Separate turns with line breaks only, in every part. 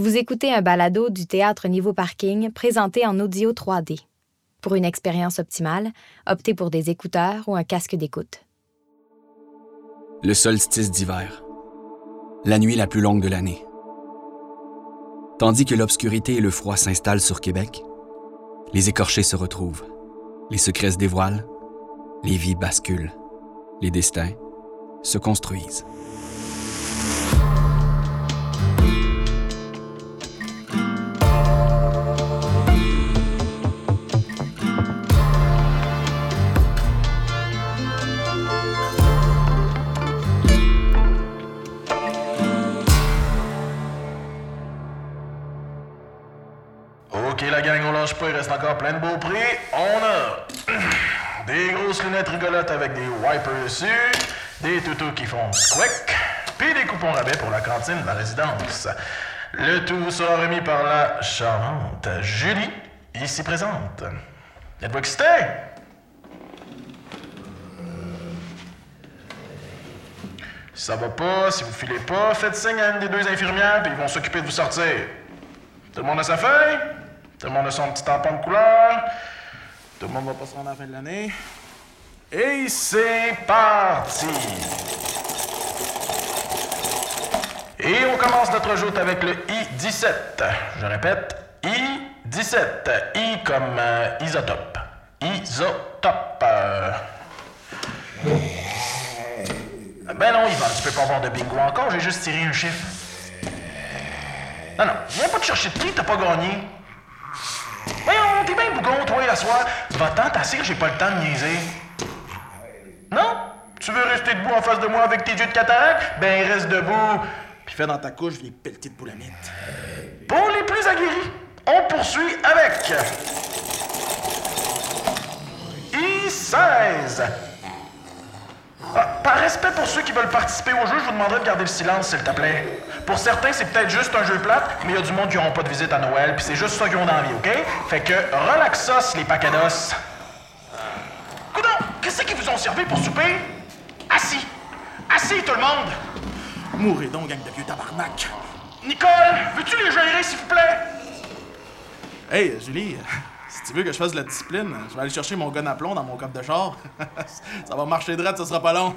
Vous écoutez un balado du théâtre Niveau Parking présenté en audio 3D. Pour une expérience optimale, optez pour des écouteurs ou un casque d'écoute.
Le solstice d'hiver. La nuit la plus longue de l'année. Tandis que l'obscurité et le froid s'installent sur Québec, les écorchés se retrouvent, les secrets se dévoilent, les vies basculent, les destins se construisent.
Ok, la gang, on lâche pas, il reste encore plein de beaux prix. On a des grosses lunettes rigolotes avec des wipers dessus, des toutous qui font squick, puis des coupons rabais pour la cantine de la résidence. Le tout sera remis par la charmante Julie, ici présente. Êtes-vous excité? Ça va pas, si vous filez pas, faites signe à une des deux infirmières, puis ils vont s'occuper de vous sortir. Tout le monde a sa feuille? Tout le monde a son petit tampon de couleur? Tout le monde va pas se rendre à la fin de l'année? Et c'est parti! Et on commence notre joute avec le I-17. Je répète, I-17. I comme euh, isotope. Isotope. Euh. Ben non, Yvan, tu peux pas avoir de bingo encore, j'ai juste tiré un chiffre. Non, non, viens pas te chercher de prix, t'as pas gagné. Bougon, toi, la soir. Va-t'en, t'assire, j'ai pas le temps de niaiser. Non? Tu veux rester debout en face de moi avec tes yeux de cataracte? Ben, reste debout. Puis fais dans ta couche, viens pelleter de. Pour les plus aguerris, on poursuit avec... I-16. Par respect pour ceux qui veulent participer au jeu, je vous demanderai de garder le silence, s'il te plaît. Pour certains, c'est peut-être juste un jeu plate, mais il y a du monde qui n'auront pas de visite à Noël, puis c'est juste ça qu'ils ont envie, OK? Fait que relaxos, les pacados. Coudon, qu'est-ce qu'ils vous ont servi pour souper? Assis. Assis, tout le monde. Mourez donc, gang de vieux tabarnak. Nicole, veux-tu les gérer, s'il vous plaît?
Hey, Julie, si tu veux que je fasse de la discipline, je vais aller chercher mon gun à plomb dans mon coffre de char. ça va marcher droit, ça sera pas long.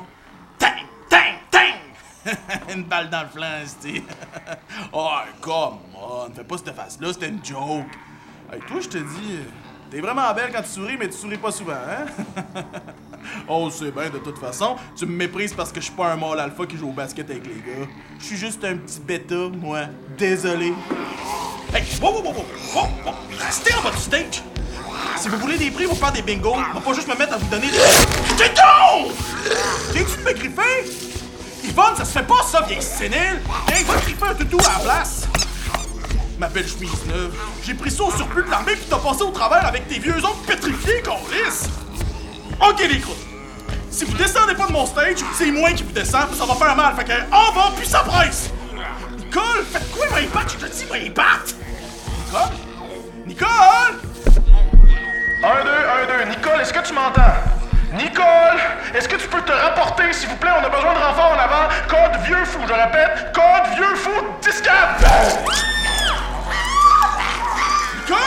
Une balle dans le flanc, c'ti. oh, come on, fais pas cette face-là, c'était une joke. Hey, toi, je te dis, t'es vraiment belle quand tu souris, mais tu souris pas souvent, hein? oh, c'est bien, de toute façon. Tu me méprises parce que je suis pas un mâle alpha qui joue au basket avec les gars. Je suis juste un petit bêta, moi. Désolé. Hey, wow, wow, wow, wow, wow. Restez en mode stage! Si vous voulez des prix pour faire des bingos, on va pas juste me mettre à vous donner des. T'es donc! De me griffer? Ça se fait pas ça, vieille sénile! Viens, va griffer un toutou à la place! Ma belle chemise neuve, j'ai pris ça au surplus de l'armée qui t'a passé au travers avec tes vieux ongles pétrifiés, Coris! Ok, les croûtes! Si vous descendez pas de mon stage, c'est moi qui vous descends, puis ça va faire mal, fait que en bas, puis ça presse! Nicole, faites quoi, ma batte? Je te dis, ma batte! Nicole? Nicole!
1, 2, 1, 2. Nicole, est-ce que tu m'entends? Nicole, est-ce que tu peux te rapporter, s'il vous plaît? On a besoin de renfort en avant. Code vieux fou, je répète. Code vieux fou, 10
Nicole?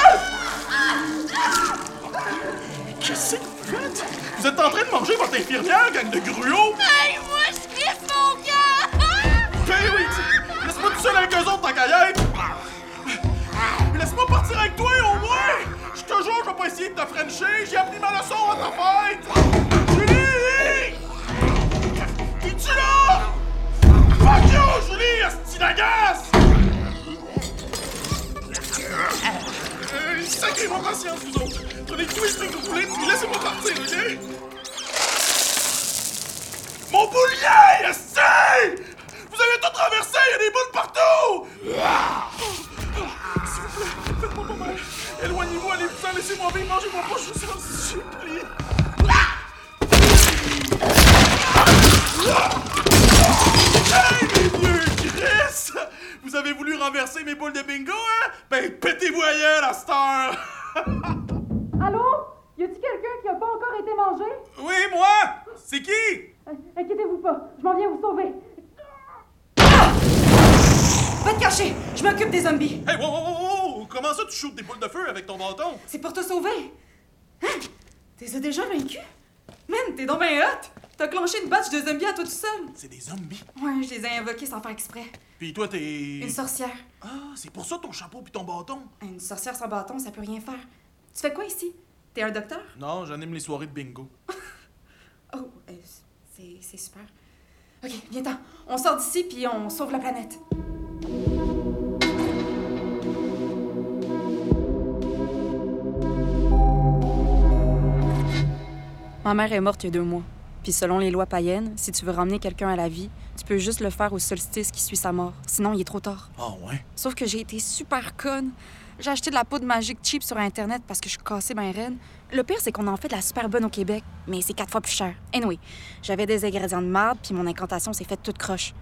Qu'est-ce que vous faites? Vous êtes en train de manger votre infirmière, gang de gruots?
Hey, moi, je crisse mon gars!
Ben oui, laisse-moi tout seul avec eux autres, tant qu'à y être. Mais laisse-moi partir avec toi, au moins! Je te jure, je vais pas essayer de te frencher! J'ai appris ma leçon à ta fête! Là? Fuck you, Julie, esti d'agace! Euh, Sacrez-moi patience, vous autres! Prenez tout ce que vous voulez, puis laissez-moi partir, ok? Mon boulier, esti! Vous avez tout traversé, il y a des boules partout! S'il vous plaît, faites-moi pas mal. Éloignez-vous, allez-vous-en, laissez-moi vivre, mangez-moi pas, je vous en supplie. Hey, mes vieux Chris! Vous avez voulu renverser mes boules de bingo, hein? Ben, pétez-vous ailleurs, à cette heure!
Allô? Y a-t-il quelqu'un qui a pas encore été mangé?
Oui, moi! C'est qui?
Euh, Inquiétez-vous pas, je m'en viens vous sauver. Va te cacher! Je m'occupe des zombies!
Hey, wow, wow, wow, wow! Comment ça tu shootes des boules de feu avec ton bâton?
C'est pour te sauver! Hein? T'es déjà vaincu? Man, t'es donc ben hot! T'as clenché une batch de zombies à toi tout seul!
C'est des zombies?
Ouais, je les ai invoqués sans faire exprès.
Puis toi, t'es.
Une sorcière.
Ah, c'est pour ça ton chapeau puis ton bâton.
Une sorcière sans bâton, ça peut rien faire. Tu fais quoi ici? T'es un docteur?
Non, j'anime les soirées de bingo.
Oh, euh, c'est c'est super. Ok, viens-t'en. On sort d'ici puis on sauve la planète. Ma mère est morte il y a deux mois. Puis selon les lois païennes, si tu veux ramener quelqu'un à la vie, tu peux juste le faire au solstice qui suit sa mort. Sinon, il est trop tard.
Ah, ouais?
Sauf que j'ai été super conne. J'ai acheté de la poudre magique cheap sur Internet parce que je suis cassée ben reine. Le pire, c'est qu'on en fait de la super bonne au Québec, mais c'est quatre fois plus cher. Anyway, j'avais des ingrédients de marde, puis mon incantation s'est faite toute croche.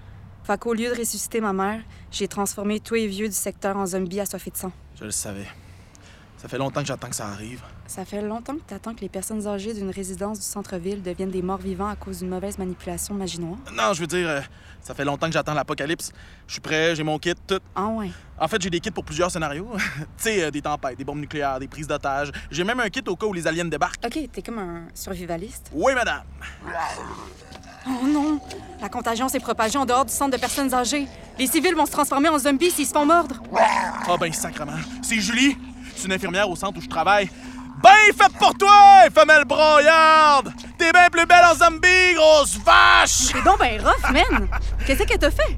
Fait qu'au lieu de ressusciter ma mère, j'ai transformé tous les vieux du secteur en zombies assoiffés de sang.
Je le savais. Ça fait longtemps que j'attends que ça arrive.
Ça fait longtemps que t'attends que les personnes âgées d'une résidence du centre-ville deviennent des morts vivants à cause d'une mauvaise manipulation de magie noire.
Non, je veux dire, euh, ça fait longtemps que j'attends l'apocalypse. Je suis prêt, j'ai mon kit, tout.
Ah ouais.
En fait, j'ai des kits pour plusieurs scénarios. tu sais, euh, des tempêtes, des bombes nucléaires, des prises d'otages. J'ai même un kit au cas où les aliens débarquent.
Ok, t'es comme un survivaliste.
Oui, madame.
Oh non! La contagion s'est propagée en dehors du centre de personnes âgées. Les civils vont se transformer en zombies s'ils se font mordre.
Ah ben, sacrement. C'est Julie. Une infirmière au centre où je travaille. Ben fait pour toi, femelle broyarde! T'es bien plus belle en zombie, grosse vache!
T'es donc ben rough, man! Qu'est-ce que t'as fait?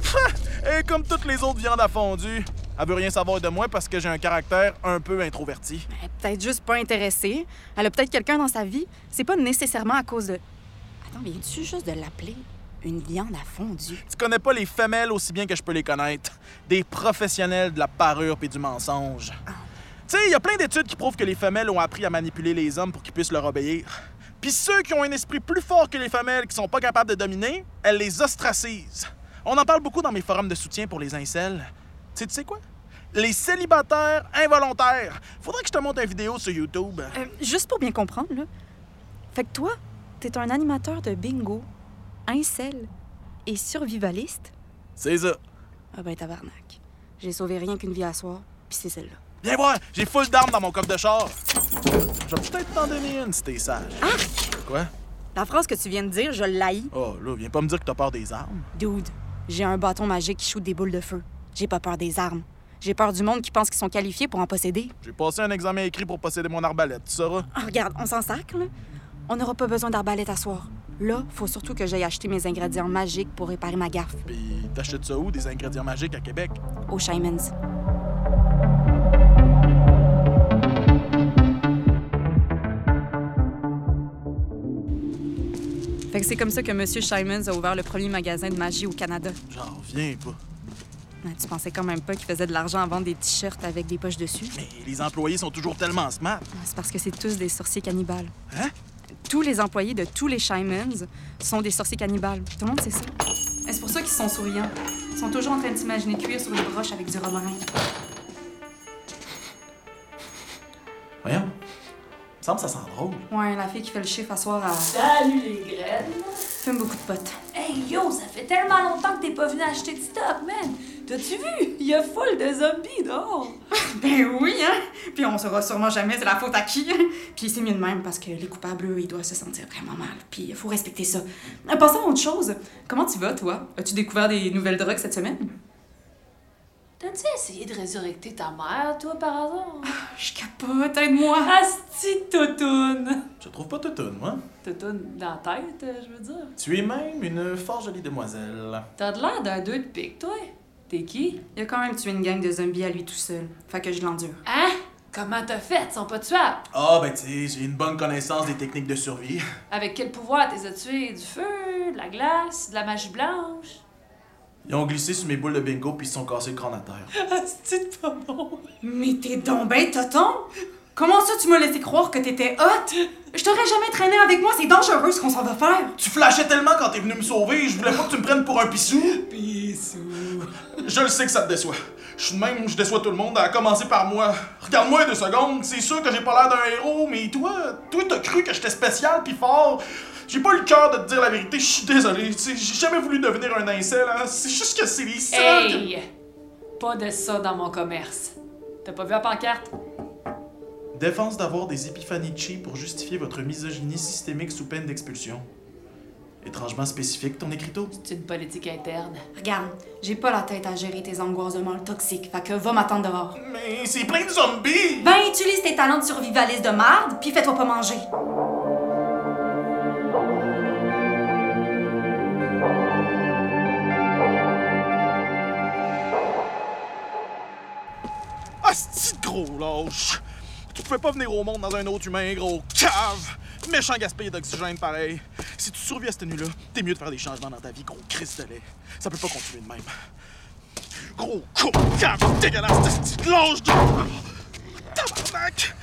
Et comme toutes les autres viandes à fondue, elle veut rien savoir de moi parce que j'ai un caractère un peu introverti.
Elle est peut-être juste pas intéressée. Elle a peut-être quelqu'un dans sa vie. C'est pas nécessairement à cause de. Attends, viens-tu juste de l'appeler une viande à fondue?
Tu connais pas les femelles aussi bien que je peux les connaître. Des professionnels de la parure puis du mensonge. Tu sais, il y a plein d'études qui prouvent que les femelles ont appris à manipuler les hommes pour qu'ils puissent leur obéir. Puis ceux qui ont un esprit plus fort que les femelles, qui sont pas capables de dominer, elles les ostracisent. On en parle beaucoup dans mes forums de soutien pour les incels. Tu sais, tu sais quoi? Les célibataires involontaires. Faudrait que je te montre une vidéo sur YouTube.
Euh, juste pour bien comprendre, là. Fait que toi, t'es un animateur de bingo, incel et survivaliste?
C'est ça.
Ah ben tabarnak. J'ai sauvé rien qu'une vie à soir, puis c'est celle-là.
Viens voir, j'ai full d'armes dans mon coffre de char. Je vais peut-être t'en donner une si t'es sage. Quoi?
La phrase que tu viens de dire, je l'haïs.
Oh, là, viens pas me dire que t'as peur des armes.
Dude, j'ai un bâton magique qui shoot des boules de feu. J'ai pas peur des armes. J'ai peur du monde qui pense qu'ils sont qualifiés pour en posséder.
J'ai passé un examen écrit pour posséder mon arbalète, tu sauras.
Ah, regarde, on s'en sacre, là. On n'aura pas besoin d'arbalète à soir. Là, faut surtout que j'aille acheter mes ingrédients magiques pour réparer ma gaffe.
Puis t'achètes ça où, des ingrédients magiques à Québec?
Au Shymans. Fait que c'est comme ça que M. Shymans a ouvert le premier magasin de magie au Canada.
J'en reviens pas.
Ah, Tu pensais quand même pas qu'il faisait de l'argent en vendre des t-shirts avec des poches dessus?
Mais les employés sont toujours tellement smart.
C'est parce que c'est tous des sorciers cannibales.
Hein?
Tous les employés de tous les Shymans sont des sorciers cannibales. Tout le monde sait ça. C'est pour ça qu'ils sont souriants? Ils sont toujours en train de s'imaginer cuire sur une broche avec du romarin.
Me semble que ça sent drôle.
Ouais, la fille qui fait le chiffre à soir, elle
Salut les graines!
fume beaucoup de potes.
Hey yo, ça fait tellement longtemps que t'es pas venu acheter du stock, man! T'as-tu vu? Il y a full de zombies dehors!
Ben oui, hein? Puis on saura sûrement jamais c'est la faute à qui. hein? Puis c'est mieux de même parce que les coupables, eux, ils doivent se sentir vraiment mal. Puis il faut respecter ça. Euh, Passons à autre chose. Comment tu vas, toi? As-tu découvert des nouvelles drogues cette semaine?
T'as-tu essayé de résurrecter ta mère, toi, par hasard?
Je capote, aide-moi!
Asti Totoune!
Je trouve pas toutoune, moi.
Totoune dans la tête, euh, je veux dire.
Tu es même une fort jolie demoiselle.
T'as de l'air d'un deux de pique, toi. T'es qui?
Il a quand même tué une gang de zombies à lui tout seul. Fait que je l'endure.
Hein? Comment t'as fait? Ils sont pas tuables?
Ah, ben, tu sais, j'ai une bonne connaissance des techniques de survie.
Avec quel pouvoir t'es as tués? Du feu, de la glace, de la magie blanche?
Ils ont glissé sur mes boules de bingo puis ils se sont cassés le crâne à terre.
Asti de pas bon!
Mais t'es donc ben toton! Comment ça tu m'as laissé croire que t'étais hot? Je t'aurais jamais traîné avec moi, c'est dangereux ce qu'on s'en va faire!
Tu flashais tellement quand t'es venu me sauver, je voulais pas que tu me prennes pour un pissou.
Pissou!
Je le sais que ça te déçoit. Je suis de même, je déçois tout le monde, à commencer par moi. Regarde-moi deux secondes, c'est sûr que j'ai pas l'air d'un héros, mais toi, toi t'as cru que j'étais spécial pis fort. J'ai pas eu le cœur de te dire la vérité, je suis désolé. Tu sais, j'ai jamais voulu devenir un incel, hein. C'est juste que c'est les seuls. que-
Hey! pas de ça dans mon commerce. T'as pas vu la pancarte?
Défense d'avoir des épiphanies chi pour justifier votre misogynie systémique sous peine d'expulsion. Étrangement spécifique, ton écriteau?
C'est une politique interne.
Regarde, j'ai pas la tête à gérer tes angoisses de mâle toxiques, fait que va m'attendre dehors.
Mais c'est plein de zombies!
Ben, utilise tes talents de survivaliste de marde, puis fais-toi pas manger.
Ah, c'est gros lâche! Tu pouvais pas venir au monde dans un autre humain, gros cave! Méchant gaspillé d'oxygène pareil. Si tu survis à cette nuit-là, t'es mieux de faire des changements dans ta vie, gros lait. Ça peut pas continuer de même. Gros con, cave, dégueulasse, petite lâche de... Tabarnak!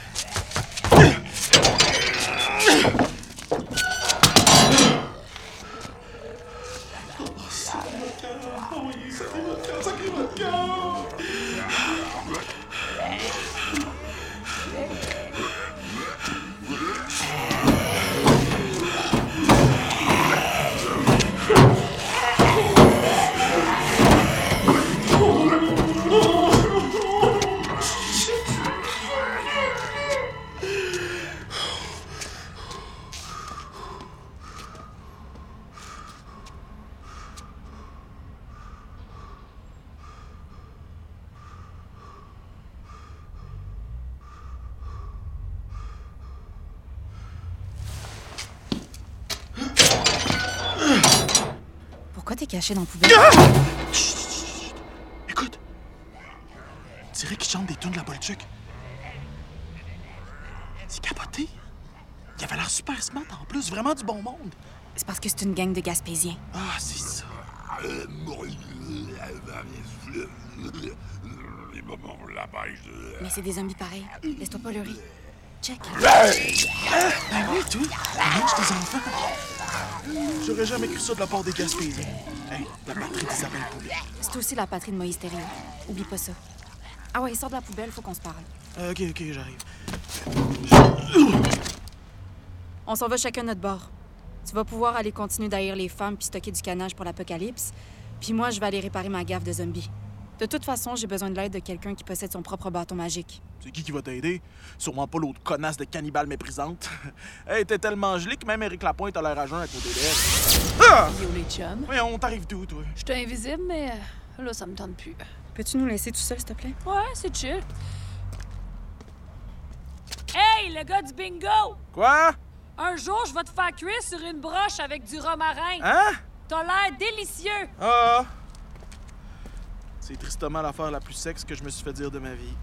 Caché dans la poubelle?
Chut, chut, chut. Écoute. On dirait qu'il chante des tunes de la Bolduc. C'est capoté. Il avait l'air super smart en plus, vraiment du bon monde.
C'est parce que c'est une gang de Gaspésiens.
Ah, c'est ça.
Mais c'est des zombies pareils. Laisse-toi pas leurrer. Check.
Ben oui, toi. Mange des enfants. J'aurais jamais cru ça de la part des Gaspésiens. Hey, la batterie d'Isabelle Poulet.
C'est aussi la patrie de Moïse Thériault. Oublie pas ça. Ah ouais, sors de la poubelle, faut qu'on se parle.
Euh, ok, ok, j'arrive.
On s'en va chacun de notre bord. Tu vas pouvoir aller continuer d'haïr les femmes puis stocker du canage pour l'apocalypse. Puis moi, je vais aller réparer ma gaffe de zombies. De toute façon, j'ai besoin de l'aide de quelqu'un qui possède son propre bâton magique.
C'est qui qui va t'aider? Sûrement pas l'autre connasse de cannibale méprisante. hey, t'es tellement gelé que même Eric Lapointe a l'air à jeun à côté d'elle. Ah!
Yo, les chums.
Oui, on t'arrive d'où, toi?
J'étais invisible, mais euh, là, ça me tente plus.
Peux-tu nous laisser tout seul, s'il te plaît?
Ouais, c'est chill. Hey, le gars du bingo!
Quoi?
Un jour, je vais te faire cuire sur une broche avec du romarin.
Hein?
T'as l'air délicieux.
Ah! C'est tristement l'affaire la plus sexe que je me suis fait dire de ma vie.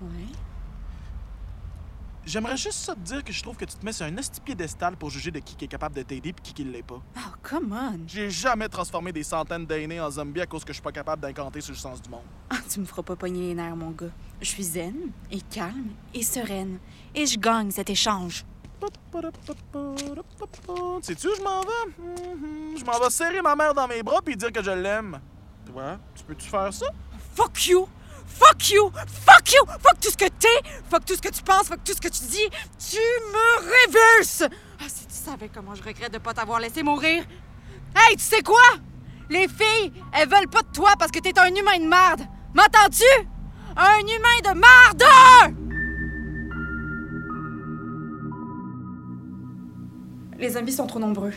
Ouais.
J'aimerais juste ça te dire que je trouve que tu te mets sur un esti piédestal pour juger de qui qui est capable de t'aider puis qui qui l'est pas.
Oh, come on!
J'ai jamais transformé des centaines d'aînés en zombies à cause que je suis pas capable d'incanter sur le sens du monde.
Ah, tu me feras pas pogner les nerfs, mon gars. Je suis zen, et calme, et sereine. Et je gagne cet échange.
Sais-tu où je m'en vais? Mhm. Je m'en vais serrer ma mère dans mes bras puis dire que je l'aime. Toi, tu peux-tu faire ça?
Fuck you! Fuck you! Fuck you! Fuck tout ce que t'es! Fuck tout ce que tu penses! Fuck tout ce que tu dis! Tu me révulses! Ah, si tu savais comment je regrette de pas t'avoir laissé mourir! Hey, tu sais quoi? Les filles, elles veulent pas de toi parce que t'es un humain de marde! M'entends-tu? Un humain de marde! Les zombies sont trop nombreux.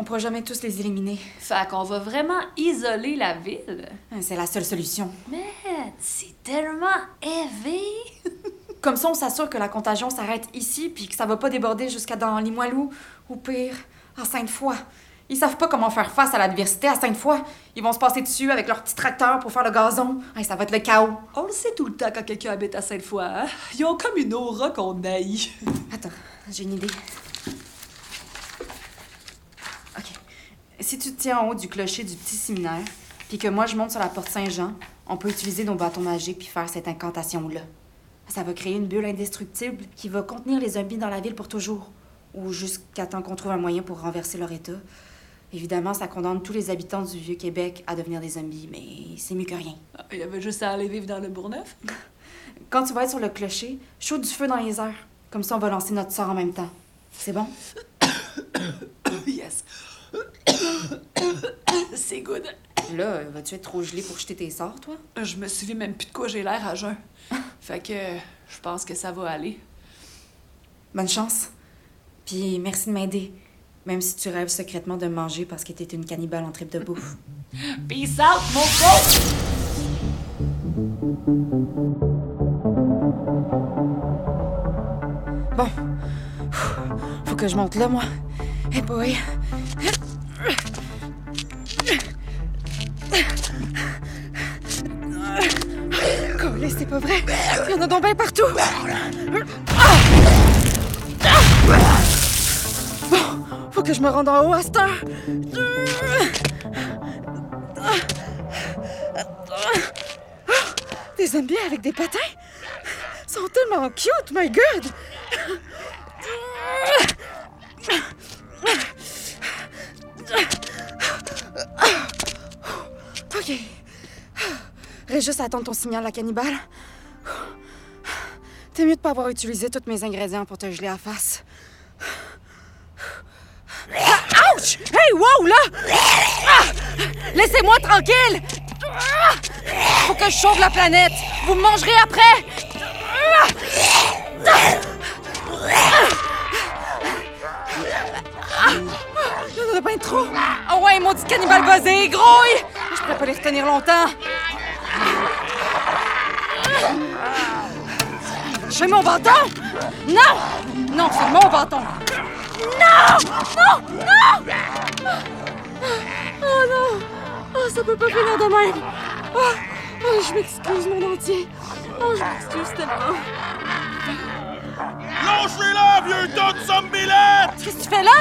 On pourra jamais tous les éliminer.
Fait qu'on va vraiment isoler la ville.
C'est la seule solution.
Mais c'est tellement élevé.
Comme ça, on s'assure que la contagion s'arrête ici puis que ça va pas déborder jusqu'à dans Limoilou ou pire, à Sainte-Foy. Ils savent pas comment faire face à l'adversité à Sainte-Foy. Ils vont se passer dessus avec leur petit tracteur pour faire le gazon. Hey, ça va être le chaos.
On le sait tout le temps quand quelqu'un habite à Sainte-Foy. Hein? Ils ont comme une aura qu'on haït.
Attends, j'ai une idée. OK. Si tu te tiens en haut du clocher du petit séminaire, puis que moi je monte sur la porte Saint-Jean, on peut utiliser nos bâtons magiques puis faire cette incantation-là. Ça va créer une bulle indestructible qui va contenir les zombies dans la ville pour toujours. Ou jusqu'à temps qu'on trouve un moyen pour renverser leur état. Évidemment, ça condamne tous les habitants du Vieux-Québec à devenir des zombies, mais c'est mieux que rien.
Il y avait juste à aller vivre dans le Bourgneuf?
Quand tu vas être sur le clocher, chaud du feu dans les airs. Comme ça, on va lancer notre sort en même temps. C'est bon?
yes. c'est good.
Là, vas-tu être trop gelé pour jeter tes sorts, toi?
Je me souviens même plus de quoi j'ai l'air à jeun. fait que je pense que ça va aller.
Bonne chance. Puis merci de m'aider. Même si tu rêves secrètement de manger parce que t'es une cannibale en trip de bouffe.
Peace out, mon!
Bon. Faut que je monte là, moi. Hey boy. Colé, c'est pas vrai. Il y en a bien partout. Bon, faut que je me rende en haut à cette heure. Des zombies avec des patins? Ils sont tellement cute, my god! Juste attendre ton signal, la cannibale. T'es mieux de pas avoir utilisé tous mes ingrédients pour te geler à face. Ah, ouch! Hey, wow, là! Ah! Laissez-moi tranquille! Ah! Faut que je sauve la planète! Vous me mangerez après! Il y en a trop! Oh ouais, maudit cannibale buzzé! Grouille! Je pourrais pas les retenir longtemps! J'ai mon bâton! Non! Non, c'est mon bâton! Non! Non! Non! Oh non! Oh, ça peut pas finir de même! Oh, oh, je m'excuse, mon entier! Oh, je m'excuse tellement!
Lâchez-la, vieux tas de zombielettes!
Qu'est-ce que tu fais là?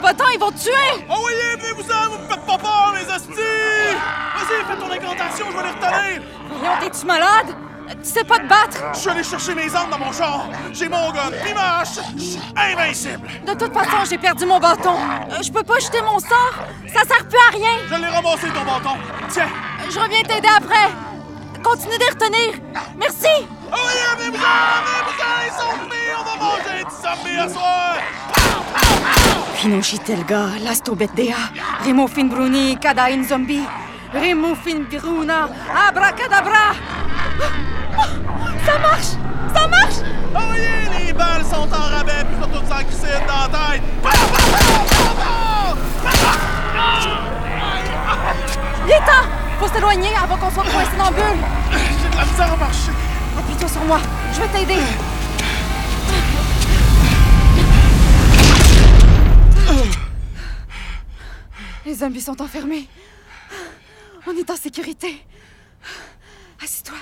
Va-t'en, ils vont te tuer!
Oh oui, venez-vous-en, vous me faites pas peur, mes hosties! Vas-y, fais ton incantation, je vais les retenir!
Voyons, t'es-tu malade? Tu sais pas te battre!
Je suis allé chercher mes armes dans mon char. J'ai mon gun, pis ma hache. Je suis invincible.
De toute façon, j'ai perdu mon bâton. Euh, je peux pas jeter mon sort. Ça sert plus à rien.
Je l'ai ramassé, ton bâton. Tiens.
Je reviens t'aider après. Continue de retenir. Merci.
Oh oui, venez-vous-en, venez-vous-en, ils sont venus. On va manger du zombie à soir.
Finocitelga, lastobetdea, remofin bruni, kada in zombie, remofin gruna, abracadabra. Oh, ça marche! Ça marche!
Oh oui, les balles sont en rabais, puis toutes s'en crisser dans la tête.
Il est temps! Faut s'éloigner avant qu'on soit coincé dans la bulle.
J'ai de la misère à marcher.
Appuie-toi sur moi. Je vais t'aider. Les zombies sont enfermés. On est en sécurité. Assis-toi.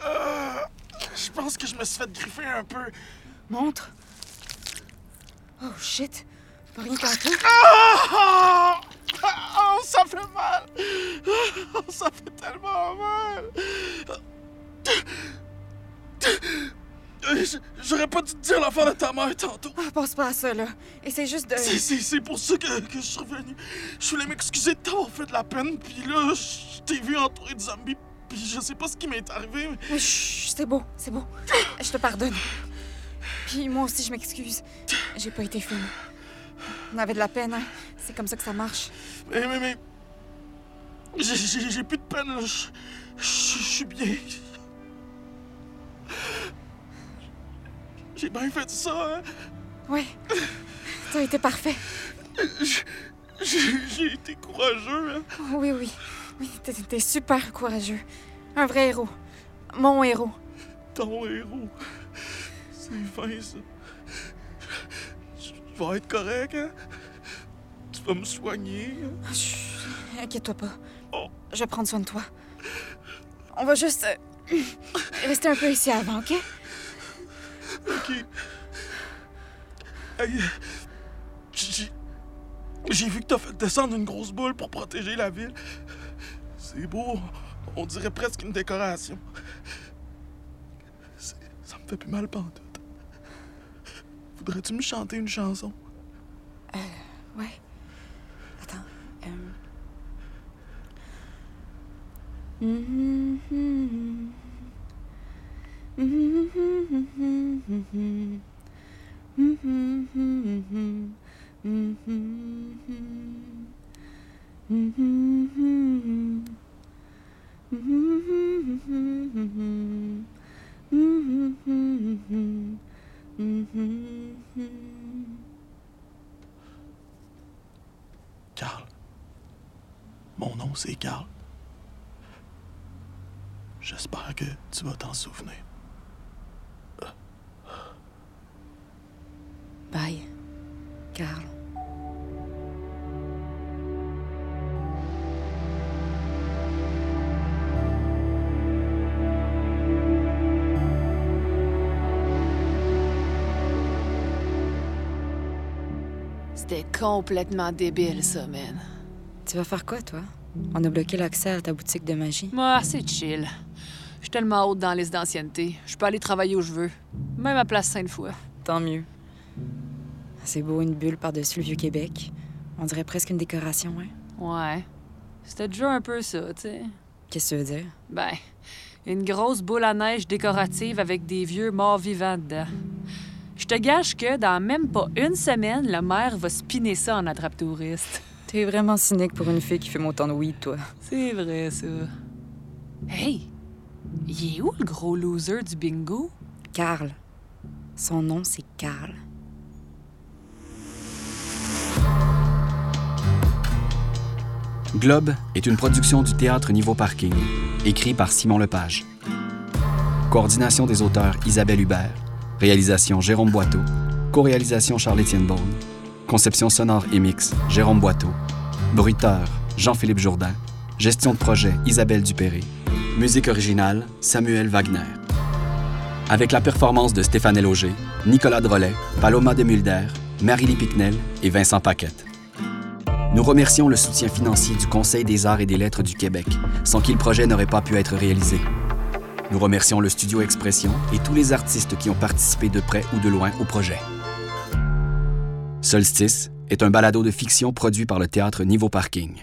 Je pense que je me suis fait griffer un peu.
Montre. Oh shit. Pas rien qu'un peu.
Ah! Oh, ça fait mal! Oh, ça fait tellement mal! J'aurais pas dû te dire l'affaire de ta mère tantôt.
Ah, pense pas à ça, là. Et c'est juste de.
C'est pour ça que, que je suis revenu. Je voulais m'excuser de t'avoir fait de la peine, puis là, je t'ai vu entouré de zombies, puis je sais pas ce qui m'est arrivé, mais...
Mais chut, c'est beau, c'est beau. Je te pardonne. Puis moi aussi, je m'excuse. J'ai pas été fine. On avait de la peine, hein. C'est comme ça que ça marche.
Mais, mais, mais... J'ai- plus de peine, là. Je je- je suis bien. J'ai bien fait ça, hein.
Ouais. T'as été parfait.
J'ai été courageux, hein.
Oui, oui. Oui, t'es- super courageux. Un vrai héros. Mon héros.
Ton héros. C'est fin, ça. Je vais être correct, hein? Tu vas me soigner, hein?
Chut, inquiète-toi pas.
Oh.
Je vais prendre soin de toi. On va juste euh, rester un peu ici avant, OK?
Ok. Hey, j'ai- J'ai vu que t'as fait descendre une grosse boule pour protéger la ville. C'est beau. On dirait presque une décoration. Ça me fait plus mal pantoute. Voudrais-tu me chanter une chanson?
Ouais. Attends. euh.
Carl. Mon nom, c'est Carl. J'espère que tu vas t'en souvenir.
Complètement débile, ça, man.
Tu vas faire quoi, toi? On a bloqué l'accès à ta boutique de magie.
Moi, c'est chill. Je suis tellement haute dans la liste d'ancienneté. Je peux aller travailler où je veux. Même à Place Sainte-Foy.
Tant mieux. C'est beau, une bulle par-dessus le Vieux-Québec. On dirait presque une décoration, hein?
Ouais. C'était déjà un peu ça, tu sais.
Qu'est-ce que tu veux dire?
Ben, une grosse boule à neige décorative avec des vieux morts vivants dedans. Je te gage que dans même pas une semaine, le maire va spinner ça en attrape touriste.
T'es vraiment cynique pour une fille qui fait autant de weed, toi.
C'est vrai, ça. Hey! Il est où le gros loser du bingo?
Carl. Son nom, c'est Carl.
Globe est une production du théâtre Niveau Parking, écrit par Simon Lepage. Coordination des auteurs Isabelle Hubert, réalisation Jérôme Boiteau, co-réalisation Charles-Étienne Beaune, conception sonore et mix Jérôme Boiteau, bruiteur Jean-Philippe Jourdain, gestion de projet Isabelle Dupéré, musique originale Samuel Wagner. Avec la performance de Stéphane Auger, Nicolas Drolet, Paloma de Mulder, Marie-Lie Picnel et Vincent Paquette. Nous remercions le soutien financier du Conseil des arts et des lettres du Québec, sans qui le projet n'aurait pas pu être réalisé. Nous remercions le Studio Expression et tous les artistes qui ont participé de près ou de loin au projet. Solstice est un balado de fiction produit par le théâtre Niveau Parking.